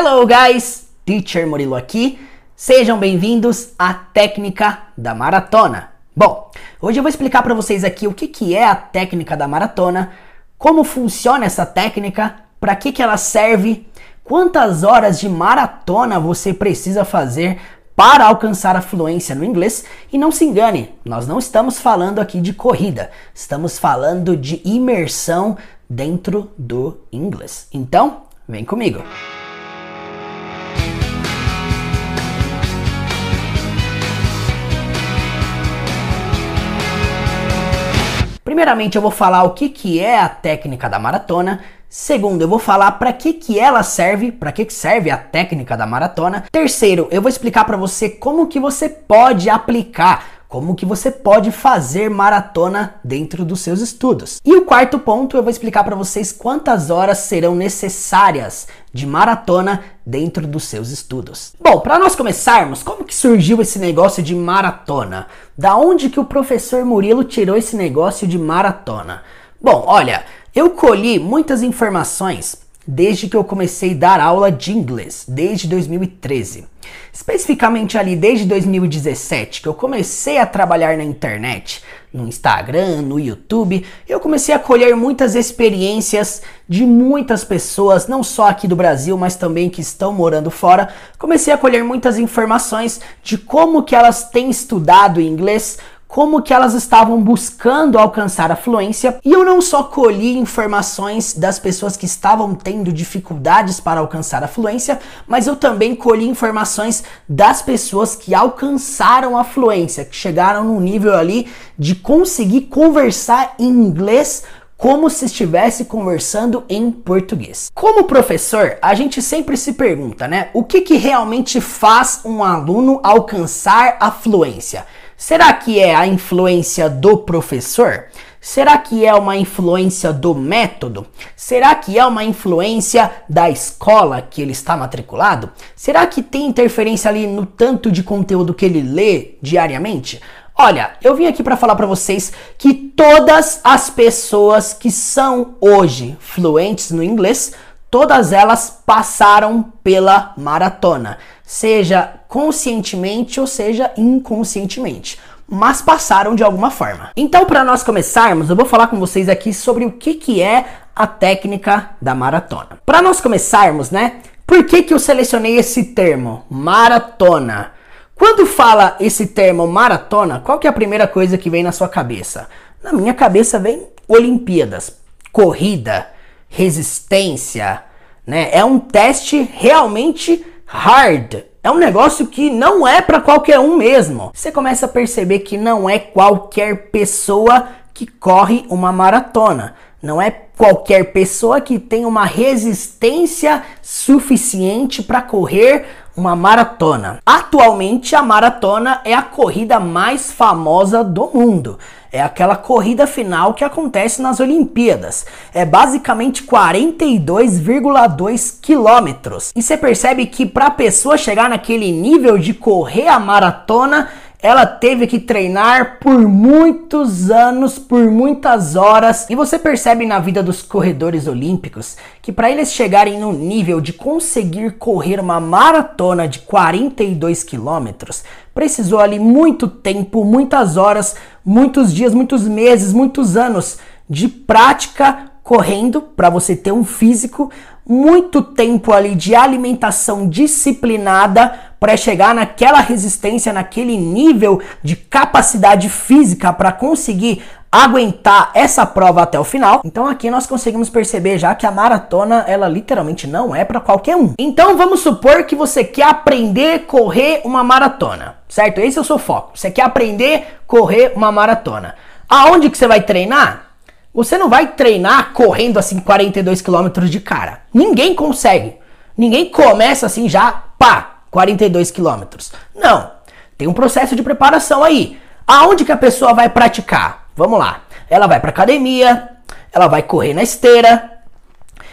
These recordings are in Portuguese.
Hello guys, Teacher Murilo aqui. Sejam bem-vindos à técnica da maratona. Bom, hoje eu vou explicar para vocês aqui o que, que é a técnica da maratona, como funciona essa técnica, para que, que ela serve, quantas horas de maratona você precisa fazer para alcançar a fluência no inglês. E não se engane, nós não estamos falando aqui de corrida, estamos falando de imersão dentro do inglês. Então, vem comigo. Primeiramente, eu vou falar o que, que é a técnica da maratona. Segundo, eu vou falar para que, que ela serve, para que, que serve a técnica da maratona. Terceiro, eu vou explicar para você como que você pode aplicar como que você pode fazer maratona dentro dos seus estudos. E o quarto ponto, eu vou explicar para vocês quantas horas serão necessárias de maratona dentro dos seus estudos. Bom, para nós começarmos, como que surgiu esse negócio de maratona? Da onde que o professor Murilo tirou esse negócio de maratona? Bom, olha, eu colhi muitas informações desde que eu comecei a dar aula de inglês, desde 2013. Especificamente ali desde 2017, que eu comecei a trabalhar na internet, no Instagram, no YouTube, eu comecei a colher muitas experiências de muitas pessoas, não só aqui do Brasil, mas também que estão morando fora. Comecei a colher muitas informações de como que elas têm estudado inglês, como que elas estavam buscando alcançar a fluência, e eu não só colhi informações das pessoas que estavam tendo dificuldades para alcançar a fluência, mas eu também colhi informações das pessoas que alcançaram a fluência, que chegaram no nível ali de conseguir conversar em inglês como se estivesse conversando em português. Como professor, a gente sempre se pergunta, né? O que, que realmente faz um aluno alcançar a fluência? Será que é a influência do professor? Será que é uma influência do método? Será que é uma influência da escola que ele está matriculado? Será que tem interferência ali no tanto de conteúdo que ele lê diariamente? Olha, eu vim aqui para falar para vocês que todas as pessoas que são hoje fluentes no inglês, todas elas passaram pela maratona seja conscientemente ou seja inconscientemente, mas passaram de alguma forma. Então, para nós começarmos, eu vou falar com vocês aqui sobre o que, que é a técnica da maratona. Para nós começarmos, né? Por que, que eu selecionei esse termo, maratona? Quando fala esse termo maratona, qual que é a primeira coisa que vem na sua cabeça? Na minha cabeça vem Olimpíadas, corrida, resistência, né? É um teste realmente hard. É um negócio que não é para qualquer um mesmo. Você começa a perceber que não é qualquer pessoa que corre uma maratona. Não é qualquer pessoa que tem uma resistência suficiente para correr uma maratona. Atualmente, a maratona é a corrida mais famosa do mundo. É aquela corrida final que acontece nas Olimpíadas. É basicamente 42,2 quilômetros. E você percebe que para a pessoa chegar naquele nível de correr a maratona, ela teve que treinar por muitos anos, por muitas horas, e você percebe na vida dos corredores olímpicos que para eles chegarem no nível de conseguir correr uma maratona de 42 quilômetros, precisou ali muito tempo, muitas horas, muitos dias, muitos meses, muitos anos de prática correndo para você ter um físico, muito tempo ali de alimentação disciplinada para chegar naquela resistência, naquele nível de capacidade física para conseguir aguentar essa prova até o final. Então aqui nós conseguimos perceber já que a maratona ela literalmente não é para qualquer um. Então vamos supor que você quer aprender a correr uma maratona, certo? Esse é o seu foco. Você quer aprender a correr uma maratona. Aonde que você vai treinar? Você não vai treinar correndo assim 42 km de cara. Ninguém consegue. Ninguém começa assim já, pá, 42 km. Não. Tem um processo de preparação aí. Aonde que a pessoa vai praticar? Vamos lá. Ela vai para academia, ela vai correr na esteira.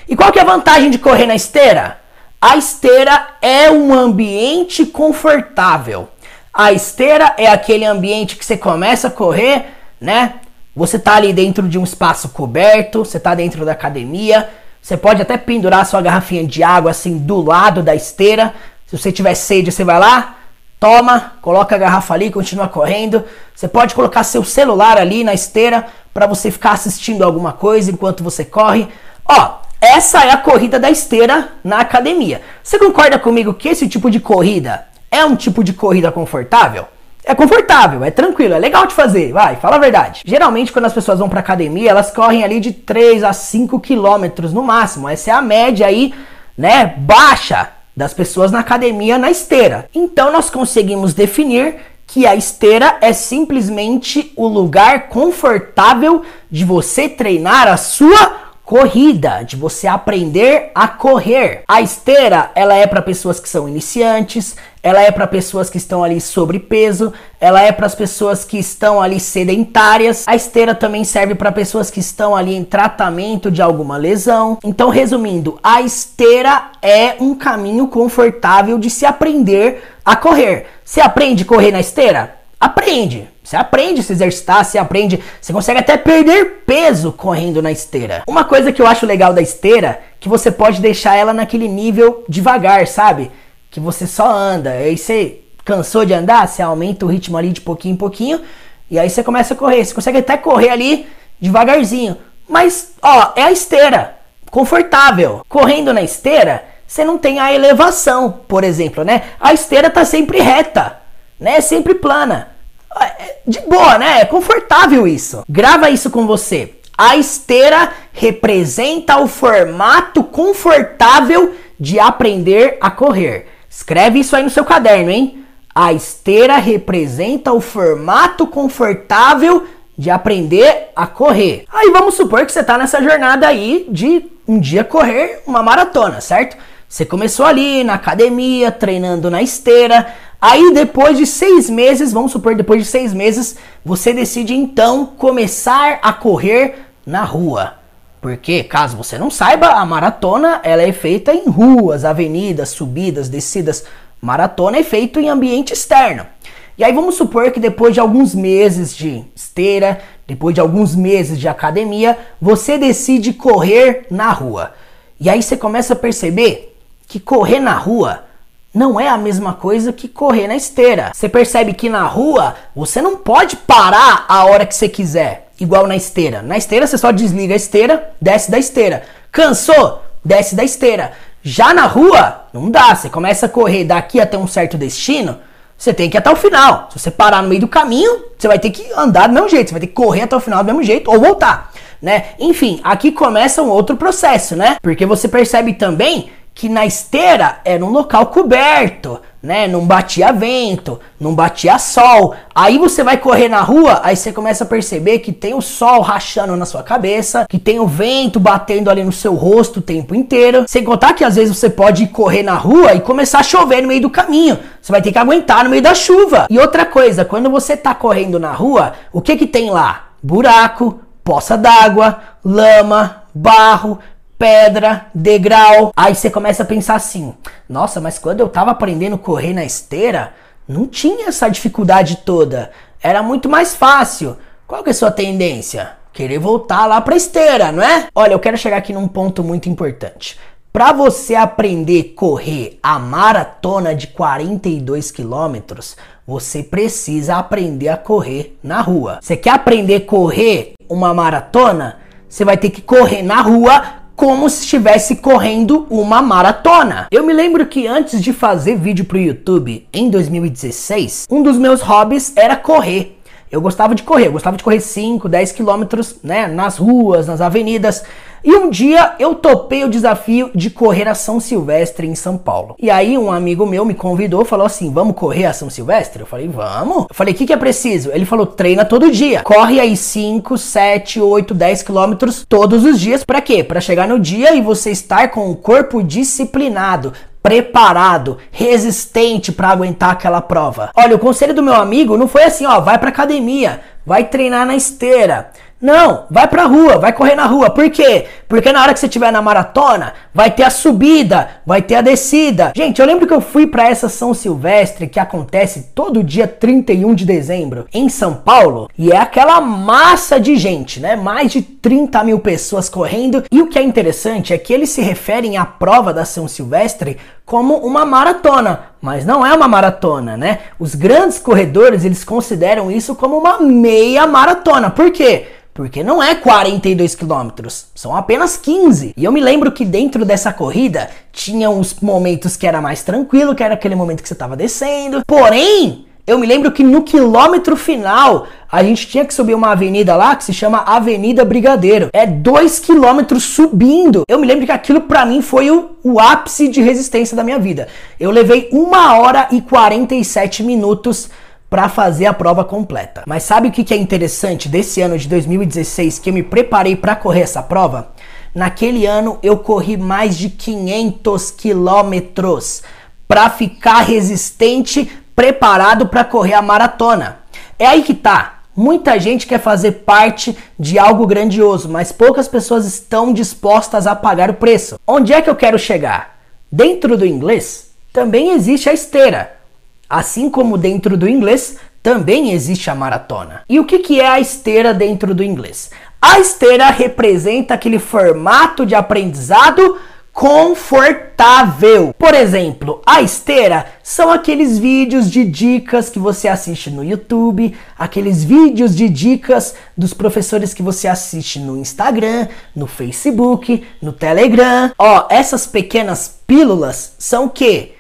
E qual que é a vantagem de correr na esteira? A esteira é um ambiente confortável. A esteira é aquele ambiente que você começa a correr, né? Você tá ali dentro de um espaço coberto, você tá dentro da academia, Você pode até pendurar sua garrafinha de água assim do lado da esteira. Se você tiver sede, você vai lá, toma, coloca a garrafa ali, continua correndo. Você pode colocar seu celular ali na esteira para você ficar assistindo alguma coisa enquanto você corre. Ó, essa é a corrida da esteira na academia. Você concorda comigo que esse tipo de corrida é um tipo de corrida confortável? É confortável, é tranquilo, é legal de fazer, vai, fala a verdade. Geralmente, quando as pessoas vão pra academia, elas correm ali de 3 a 5 quilômetros no máximo. Essa é a média aí, né, baixa das pessoas na academia na esteira. Então, nós conseguimos definir que a esteira é simplesmente o lugar confortável de você treinar a sua corrida, de você aprender a correr. A esteira, ela é para pessoas que são iniciantes, ela é para pessoas que estão ali sobrepeso, ela é para as pessoas que estão ali sedentárias. A esteira também serve para pessoas que estão ali em tratamento de alguma lesão. Então, resumindo, a esteira é um caminho confortável de se aprender a correr. Você aprende a correr na esteira? Aprende. Você aprende a se exercitar, você aprende, você consegue até perder peso correndo na esteira. Uma coisa que eu acho legal da esteira, que você pode deixar ela naquele nível devagar, sabe? Que você só anda, aí você cansou de andar, você aumenta o ritmo ali de pouquinho em pouquinho, e aí você começa a correr. Você consegue até correr ali devagarzinho. Mas, ó, é a esteira, confortável. Correndo na esteira, você não tem a elevação, por exemplo, né? A esteira tá sempre reta, né? Sempre plana. De boa, né? É confortável isso. Grava isso com você. A esteira representa o formato confortável de aprender a correr. Escreve isso aí no seu caderno, hein? A esteira representa o formato confortável de aprender a correr. Aí vamos supor que você está nessa jornada aí de um dia correr uma maratona, certo? Você começou ali na academia, treinando na esteira, Aí depois de seis meses, vamos supor, depois de seis meses, você decide então começar a correr na rua. Porque, caso você não saiba, a maratona ela é feita em ruas, avenidas, subidas, descidas. Maratona é feito em ambiente externo. E aí vamos supor que depois de alguns meses de esteira, depois de alguns meses de academia, você decide correr na rua. E aí você começa a perceber que correr na rua não é a mesma coisa que correr na esteira. Você percebe que na rua você não pode parar a hora que você quiser, igual na esteira. Na esteira você só desliga a esteira, desce da esteira. Cansou? Desce da esteira. Já na rua, não dá. Você começa a correr daqui até um certo destino, você tem que ir até o final. Se você parar no meio do caminho, você vai ter que andar do mesmo jeito, você vai ter que correr até o final do mesmo jeito ou voltar, né? Enfim, aqui começa um outro processo, né? Porque você percebe também que na esteira era um local coberto, né? Não batia vento, não batia sol. Aí você vai correr na rua, aí você começa a perceber que tem o sol rachando na sua cabeça, que tem o vento batendo ali no seu rosto o tempo inteiro. Sem contar que às vezes você pode correr na rua e começar a chover no meio do caminho. Você vai ter que aguentar no meio da chuva. E outra coisa, quando você tá correndo na rua, o que que tem lá? Buraco, poça d'água, lama, barro, pedra, degrau. Aí você começa a pensar assim: nossa, mas quando eu tava aprendendo a correr na esteira, não tinha essa dificuldade toda. Era muito mais fácil. Qual que é a sua tendência? Querer voltar lá pra esteira, não é? Olha, eu quero chegar aqui num ponto muito importante. Para você aprender a correr a maratona de 42 quilômetros, você precisa aprender a correr na rua. Você quer aprender a correr uma maratona? Você vai ter que correr na rua como se estivesse correndo uma maratona. Eu me lembro que antes de fazer vídeo pro YouTube em 2016, um dos meus hobbies era correr. Eu gostava de correr, eu gostava de correr 5, 10 quilômetros, né, nas ruas, nas avenidas. E um dia eu topei o desafio de correr a São Silvestre em São Paulo. E aí um amigo meu me convidou, falou assim: "Vamos correr a São Silvestre?" Eu falei: "Vamos". Eu falei: "O que, que é preciso?" Ele falou: "Treina todo dia. Corre aí 5, 7, 8, 10 quilômetros todos os dias. Para quê? Para chegar no dia e você estar com o corpo disciplinado, preparado, resistente para aguentar aquela prova. Olha, o conselho do meu amigo não foi assim, ó, vai para academia, vai treinar na esteira. Não, vai pra rua, vai correr na rua. Por quê? Porque na hora que você estiver na maratona, vai ter a subida, vai ter a descida. Gente, eu lembro que eu fui para essa São Silvestre que acontece todo dia 31 de dezembro em São Paulo e é aquela massa de gente, né? Mais de 30 mil pessoas correndo. E o que é interessante é que eles se referem à prova da São Silvestre como uma maratona, mas não é uma maratona, né? Os grandes corredores, eles consideram isso como uma meia maratona. Por quê? Porque não é 42 quilômetros, são apenas 15. E eu me lembro que dentro dessa corrida tinha uns momentos que era mais tranquilo, que era aquele momento que você estava descendo. Porém, eu me lembro que no quilômetro final a gente tinha que subir uma avenida lá que se chama Avenida Brigadeiro. É dois quilômetros subindo. Eu me lembro que aquilo para mim foi o, o ápice de resistência da minha vida. Eu levei uma hora e 47 minutos para fazer a prova completa. Mas sabe o que é interessante desse ano de 2016 que eu me preparei para correr essa prova? Naquele ano eu corri mais de 500 quilômetros para ficar resistente preparado para correr a maratona. É aí que tá. Muita gente quer fazer parte de algo grandioso, mas poucas pessoas estão dispostas a pagar o preço. Onde é que eu quero chegar? Dentro do inglês também existe a esteira. Assim como dentro do inglês também existe a maratona. E o que, que é a esteira dentro do inglês? A esteira representa aquele formato de aprendizado confortável. Por exemplo, a esteira são aqueles vídeos de dicas que você assiste no YouTube, aqueles vídeos de dicas dos professores que você assiste no Instagram, no Facebook, no Telegram. Ó, essas pequenas pílulas são o quê?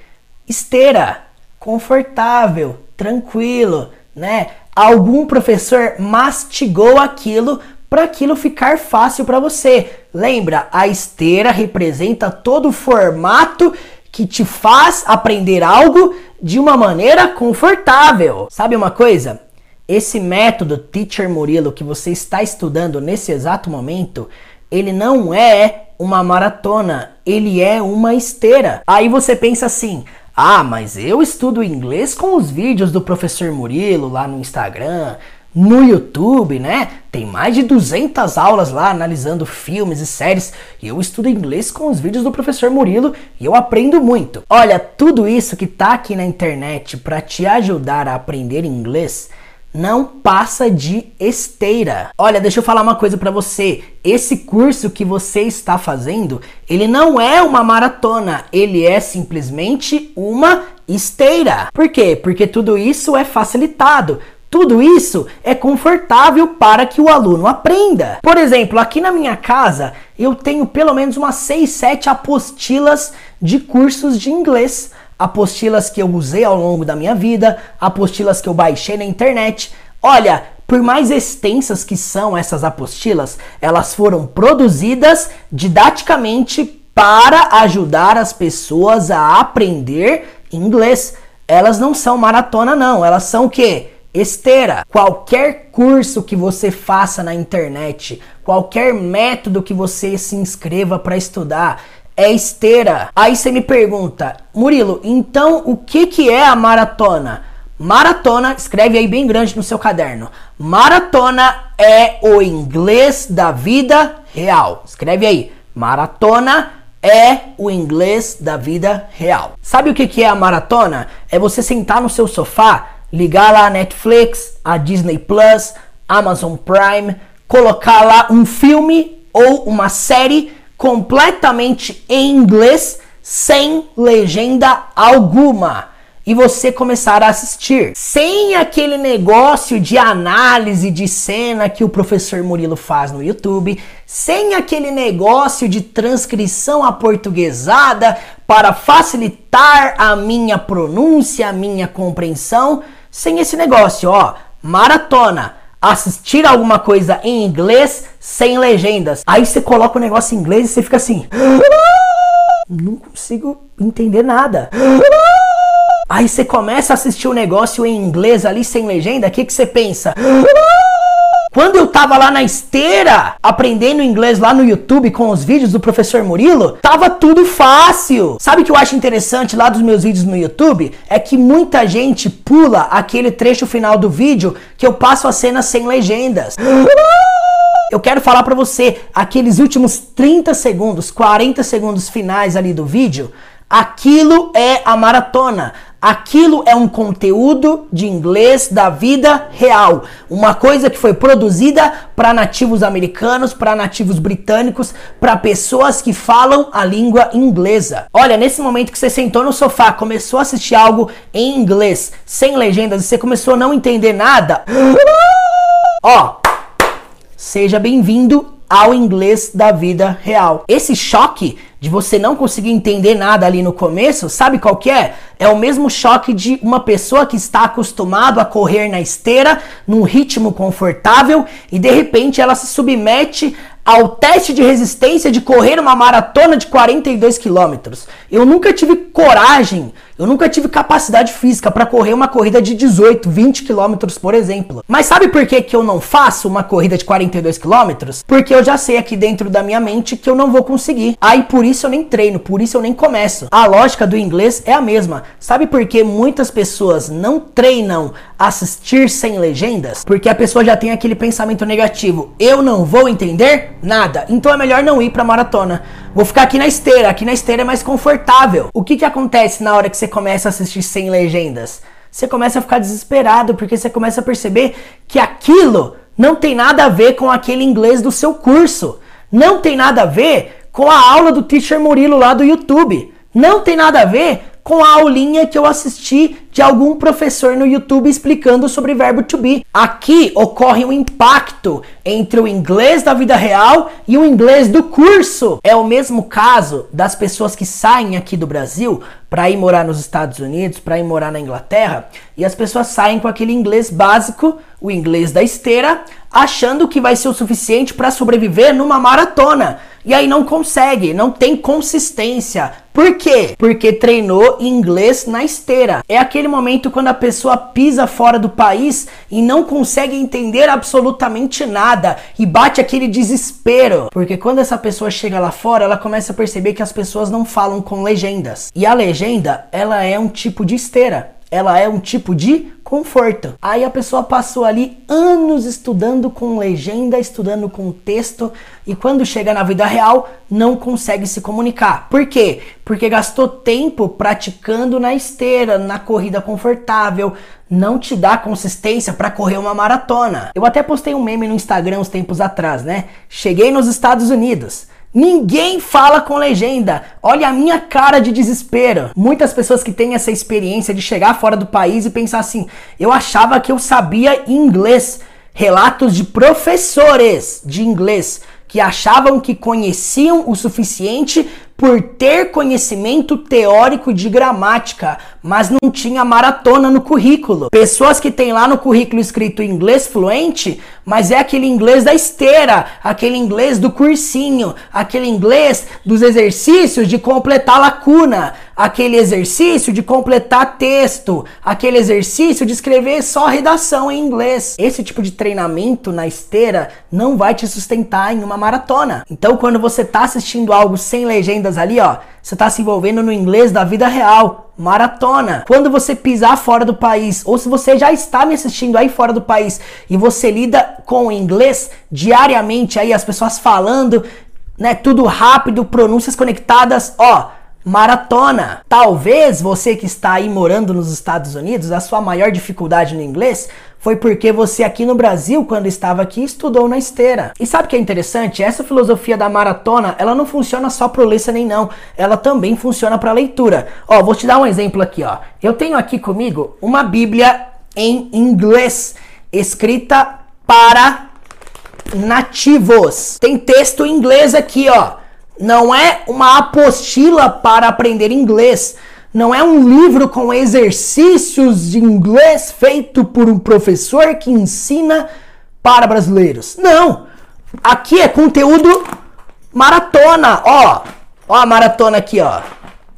Esteira, confortável, tranquilo, né? Algum professor mastigou aquilo para aquilo ficar fácil para você. Lembra, a esteira representa todo o formato que te faz aprender algo de uma maneira confortável. Sabe uma coisa? Esse método Teacher Murilo que você está estudando nesse exato momento, ele não é uma maratona, ele é uma esteira. Aí você pensa assim: "Ah, mas eu estudo inglês com os vídeos do professor Murilo lá no Instagram, no YouTube, né? Tem mais de 200 aulas lá analisando filmes e séries. E eu estudo inglês com os vídeos do professor Murilo e eu aprendo muito. Olha, tudo isso que tá aqui na internet para te ajudar a aprender inglês não passa de esteira. Olha, deixa eu falar uma coisa para você. Esse curso que você está fazendo, ele não é uma maratona, ele é simplesmente uma esteira. Por quê? Porque tudo isso é facilitado. Tudo isso é confortável para que o aluno aprenda. Por exemplo, aqui na minha casa eu tenho pelo menos umas 6, 7 apostilas de cursos de inglês. Apostilas que eu usei ao longo da minha vida, apostilas que eu baixei na internet. Olha, por mais extensas que são essas apostilas, elas foram produzidas didaticamente para ajudar as pessoas a aprender inglês. Elas não são maratona não, elas são o quê? Esteira. Qualquer curso que você faça na internet, qualquer método que você se inscreva para estudar, é esteira. Aí você me pergunta, Murilo, então o que, que é a maratona? Maratona, escreve aí bem grande no seu caderno. Maratona é o inglês da vida real. Escreve aí. Maratona é o inglês da vida real. Sabe o que, que é a maratona? É você sentar no seu sofá ligar lá a Netflix, a Disney Plus, Amazon Prime, colocar lá um filme ou uma série completamente em inglês sem legenda alguma. E você começar a assistir. Sem aquele negócio de análise de cena que o professor Murilo faz no YouTube, sem aquele negócio de transcrição aportuguesada para facilitar a minha pronúncia, a minha compreensão, sem esse negócio, ó, maratona, assistir alguma coisa em inglês sem legendas. Aí você coloca o negócio em inglês e você fica assim, não consigo entender nada. Aí você começa a assistir o negócio em inglês ali sem legenda, o que, que você pensa? Quando eu tava lá na esteira, aprendendo inglês lá no YouTube com os vídeos do professor Murilo, tava tudo fácil. Sabe o que eu acho interessante lá dos meus vídeos no YouTube? É que muita gente pula aquele trecho final do vídeo que eu passo a cena sem legendas. Eu quero falar para você, aqueles últimos 30 segundos, 40 segundos finais ali do vídeo, aquilo é a maratona. Aquilo é um conteúdo de inglês da vida real, uma coisa que foi produzida para nativos americanos, para nativos britânicos, para pessoas que falam a língua inglesa. Olha, nesse momento que você sentou no sofá, começou a assistir algo em inglês, sem legendas, e você começou a não entender nada, ó, seja bem-vindo ao inglês da vida real. Esse choque de você não conseguir entender nada ali no começo, sabe qual que é? É o mesmo choque de uma pessoa que está acostumado a correr na esteira num ritmo confortável e de repente ela se submete ao teste de resistência de correr uma maratona de 42 quilômetros. Eu nunca tive coragem, eu nunca tive capacidade física para correr uma corrida de 18, 20 quilômetros, por exemplo. Mas sabe por que, que eu não faço uma corrida de 42 quilômetros? Porque eu já sei aqui dentro da minha mente que eu não vou conseguir. Aí por isso eu nem treino, por isso eu nem começo. A lógica do inglês é a mesma. Sabe por que muitas pessoas não treinam assistir sem legendas? Porque a pessoa já tem aquele pensamento negativo: eu não vou entender Nada. Então é melhor não ir pra maratona. Vou ficar aqui na esteira. Aqui na esteira é mais confortável. O que que acontece na hora que você começa a assistir sem legendas? Você começa a ficar desesperado porque você começa a perceber que aquilo não tem nada a ver com aquele inglês do seu curso. Não tem nada a ver com a aula do Teacher Murilo lá do YouTube. Não tem nada a ver com a aulinha que eu assisti de algum professor no YouTube explicando sobre verbo to be. Aqui ocorre um impacto entre o inglês da vida real e o inglês do curso. É o mesmo caso das pessoas que saem aqui do Brasil para ir morar nos Estados Unidos, para ir morar na Inglaterra, e as pessoas saem com aquele inglês básico, o inglês da esteira, achando que vai ser o suficiente para sobreviver numa maratona. E aí não consegue, não tem consistência. Por quê? Porque treinou inglês na esteira. É aquele momento quando a pessoa pisa fora do país e não consegue entender absolutamente nada e bate aquele desespero. Porque quando essa pessoa chega lá fora, ela começa a perceber que as pessoas não falam com legendas. E a legenda, ela é um tipo de esteira ela é um tipo de conforto. Aí a pessoa passou ali anos estudando com legenda, estudando com texto e quando chega na vida real não consegue se comunicar. Por quê? Porque gastou tempo praticando na esteira, na corrida confortável, não te dá consistência para correr uma maratona. Eu até postei um meme no Instagram uns tempos atrás, né? Cheguei nos Estados Unidos. Ninguém fala com legenda. Olha a minha cara de desespero. Muitas pessoas que têm essa experiência de chegar fora do país e pensar assim: eu achava que eu sabia inglês. Relatos de professores de inglês que achavam que conheciam o suficiente por ter conhecimento teórico de gramática, mas não tinha maratona no currículo. Pessoas que têm lá no currículo escrito inglês fluente, mas é aquele inglês da esteira, aquele inglês do cursinho, aquele inglês dos exercícios de completar lacuna, aquele exercício de completar texto, aquele exercício de escrever só redação em inglês. Esse tipo de treinamento na esteira não vai te sustentar em uma maratona. Então, quando você está assistindo algo sem ali, ó, você está se envolvendo no inglês da vida real. Maratona. Quando você pisar fora do país, ou se você já está me assistindo aí fora do país e você lida com o inglês diariamente, aí as pessoas falando, né, tudo rápido, pronúncias conectadas, ó, maratona. Talvez você que está aí morando nos Estados Unidos, a sua maior dificuldade no inglês foi porque você aqui no Brasil, quando estava aqui, estudou na esteira. E sabe o que é interessante? Essa filosofia da maratona, ela não funciona só pro listening não, ela também funciona para leitura. Ó, vou te dar um exemplo aqui, ó. Eu tenho aqui comigo uma Bíblia em inglês, escrita para nativos. Tem texto em inglês aqui, ó. Não é uma apostila para aprender inglês. Não é um livro com exercícios de inglês feito por um professor que ensina para brasileiros. Não! Aqui é conteúdo maratona, ó. Ó a maratona aqui, ó.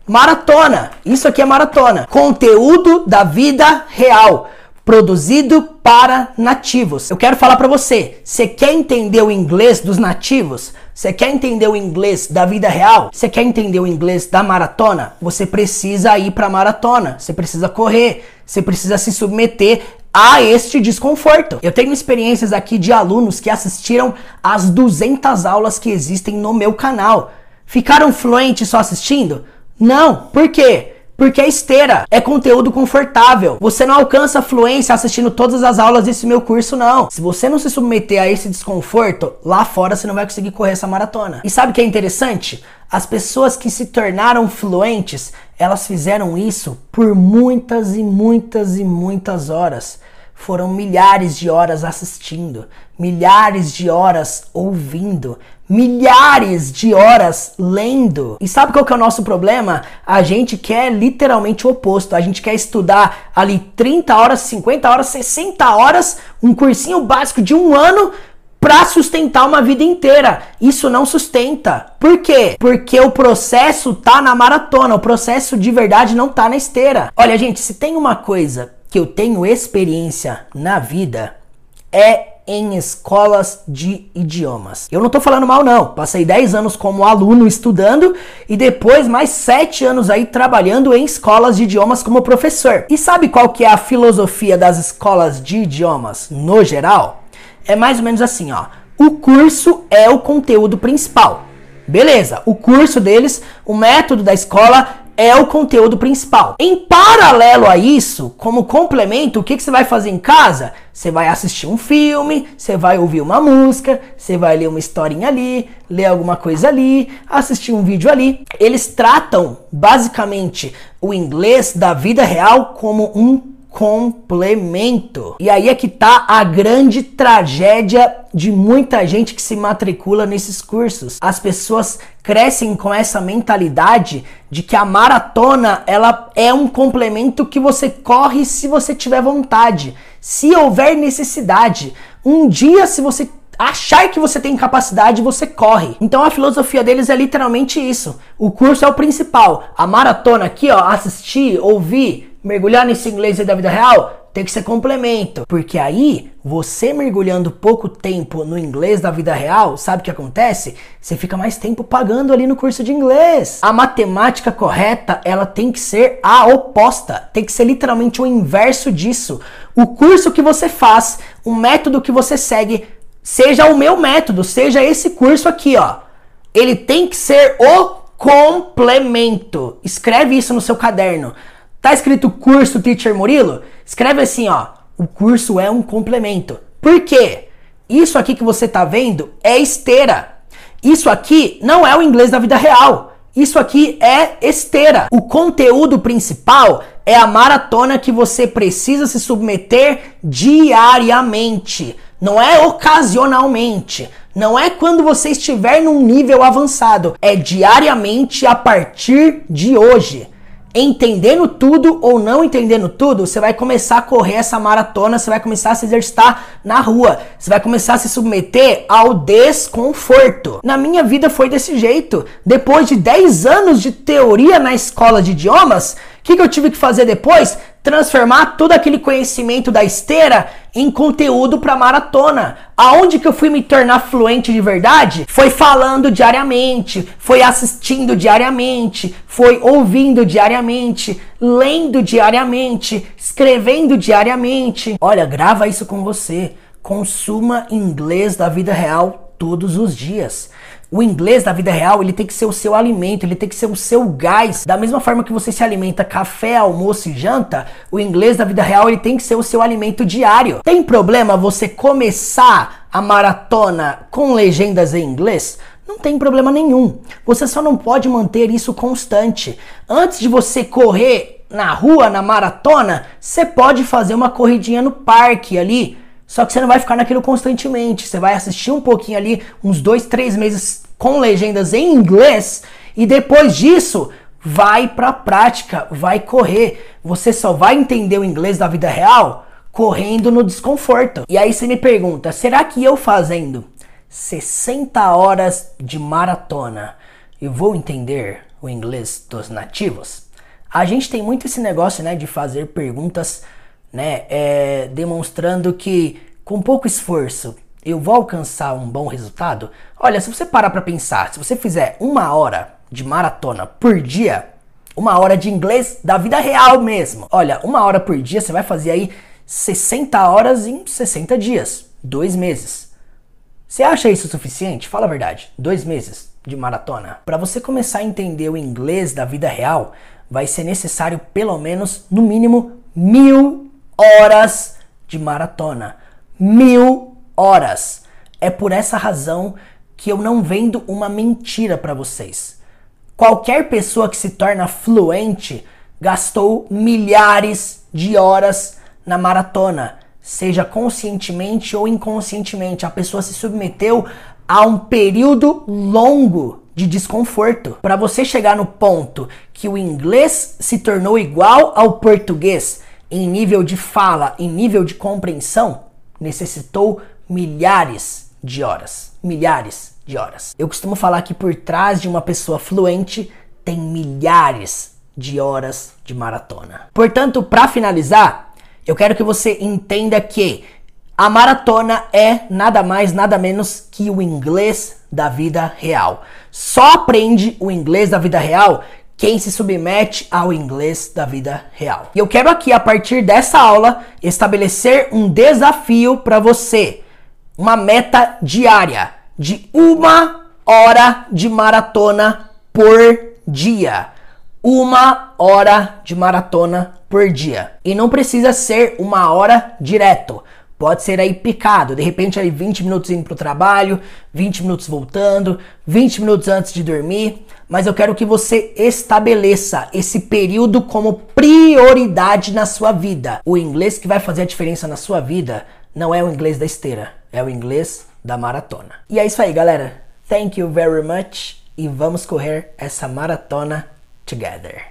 Maratona. Isso aqui é maratona. Conteúdo da vida real produzido para nativos. Eu quero falar para você, você quer entender o inglês dos nativos? Você quer entender o inglês da vida real? Você quer entender o inglês da maratona? Você precisa ir para maratona, você precisa correr, você precisa se submeter a este desconforto. Eu tenho experiências aqui de alunos que assistiram as 200 aulas que existem no meu canal. Ficaram fluentes só assistindo? Não. Por quê? Porque é esteira, é conteúdo confortável. Você não alcança fluência assistindo todas as aulas desse meu curso, não. Se você não se submeter a esse desconforto, lá fora você não vai conseguir correr essa maratona. E sabe o que é interessante? As pessoas que se tornaram fluentes, elas fizeram isso por muitas e muitas e muitas horas. Foram milhares de horas assistindo, milhares de horas ouvindo, milhares de horas lendo. E sabe qual que é o nosso problema? A gente quer literalmente o oposto. A gente quer estudar ali 30 horas, 50 horas, 60 horas, um cursinho básico de um ano para sustentar uma vida inteira. Isso não sustenta. Por quê? Porque o processo tá na maratona, o processo de verdade não tá na esteira. Olha, gente, se tem uma coisa que eu tenho experiência na vida é em escolas de idiomas. Eu não tô falando mal não, passei 10 anos como aluno estudando e depois mais 7 anos aí trabalhando em escolas de idiomas como professor. E sabe qual que é a filosofia das escolas de idiomas no geral? É mais ou menos assim, ó. O curso é o conteúdo principal. Beleza, o curso deles, o método da escola é o conteúdo principal. Em paralelo a isso, como complemento, o que, que você vai fazer em casa? Você vai assistir um filme, você vai ouvir uma música, você vai ler uma historinha ali, ler alguma coisa ali, assistir um vídeo ali. Eles tratam basicamente o inglês da vida real como um complemento. E aí é que tá a grande tragédia de muita gente que se matricula nesses cursos. As pessoas crescem com essa mentalidade de que a maratona ela é um complemento que você corre se você tiver vontade, se houver necessidade. Um dia se você achar que você tem capacidade, você corre. Então a filosofia deles é literalmente isso. O curso é o principal. A maratona aqui, ó, assistir, ouvir, mergulhar nesse inglês da vida real tem que ser complemento. Porque aí, você mergulhando pouco tempo no inglês da vida real, sabe o que acontece? Você fica mais tempo pagando ali no curso de inglês. A matemática correta, ela tem que ser a oposta. Tem que ser literalmente o inverso disso. O curso que você faz, o método que você segue, seja o meu método, seja esse curso aqui, ó. Ele tem que ser o complemento. Escreve isso no seu caderno. Tá escrito curso Teacher Murilo? Escreve assim, ó. O curso é um complemento. Por quê? Isso aqui que você tá vendo é esteira. Isso aqui não é o inglês da vida real. Isso aqui é esteira. O conteúdo principal é a maratona que você precisa se submeter diariamente. Não é ocasionalmente. Não é quando você estiver num nível avançado. É diariamente a partir de hoje entendendo tudo ou não entendendo tudo, você vai começar a correr essa maratona, você vai começar a se exercitar na rua, você vai começar a se submeter ao desconforto. Na minha vida foi desse jeito. Depois de 10 anos de teoria na escola de idiomas, que, que eu tive que fazer depois? transformar todo aquele conhecimento da esteira em conteúdo para maratona. Aonde que eu fui me tornar fluente de verdade? Foi falando diariamente, foi assistindo diariamente, foi ouvindo diariamente, lendo diariamente, escrevendo diariamente. Olha, grava isso com você. Consuma inglês da vida real todos os dias. O inglês da vida real, ele tem que ser o seu alimento, ele tem que ser o seu gás. Da mesma forma que você se alimenta café, almoço e janta, o inglês da vida real, ele tem que ser o seu alimento diário. Tem problema você começar a maratona com legendas em inglês? Não tem problema nenhum. Você só não pode manter isso constante. Antes de você correr na rua, na maratona, você pode fazer uma corridinha no parque ali só que você não vai ficar naquilo constantemente. Você vai assistir um pouquinho ali, uns dois, três meses com legendas em inglês, e depois disso vai pra prática, vai correr. Você só vai entender o inglês da vida real correndo no desconforto. E aí você me pergunta: será que eu fazendo 60 horas de maratona eu vou entender o inglês dos nativos? A gente tem muito esse negócio, né, de fazer perguntas né? É, demonstrando que com pouco esforço eu vou alcançar um bom resultado. Olha, se você parar para pensar, se você fizer uma hora de maratona por dia, uma hora de inglês da vida real mesmo. Olha, uma hora por dia você vai fazer aí 60 horas em 60 dias, dois meses. Você acha isso suficiente? Fala a verdade. Dois meses de maratona. Para você começar a entender o inglês da vida real, vai ser necessário pelo menos, no mínimo, mil horas de maratona. Mil horas. É por essa razão que eu não vendo uma mentira para vocês. Qualquer pessoa que se torna fluente gastou milhares de horas na maratona, seja conscientemente ou inconscientemente. A pessoa se submeteu a um período longo de desconforto. Para você chegar no ponto que o inglês se tornou igual ao português em nível de fala, em nível de compreensão, necessitou milhares de horas. Milhares de horas. Eu costumo falar que por trás de uma pessoa fluente tem milhares de horas de maratona. Portanto, para finalizar, eu quero que você entenda que a maratona é nada mais, nada menos que o inglês da vida real. Só aprende o inglês da vida real quem se submete ao inglês da vida real. E eu quero aqui, a partir dessa aula, estabelecer um desafio para você, uma meta diária de uma hora de maratona por dia. Uma hora de maratona por dia. E não precisa ser uma hora direto. Pode ser aí picado, de repente aí 20 minutos indo pro trabalho, 20 minutos voltando, 20 minutos antes de dormir, mas eu quero que você estabeleça esse período como prioridade na sua vida. O inglês que vai fazer a diferença na sua vida não é o inglês da esteira, é o inglês da maratona. E é isso aí, galera. Thank you very much e vamos correr essa maratona together.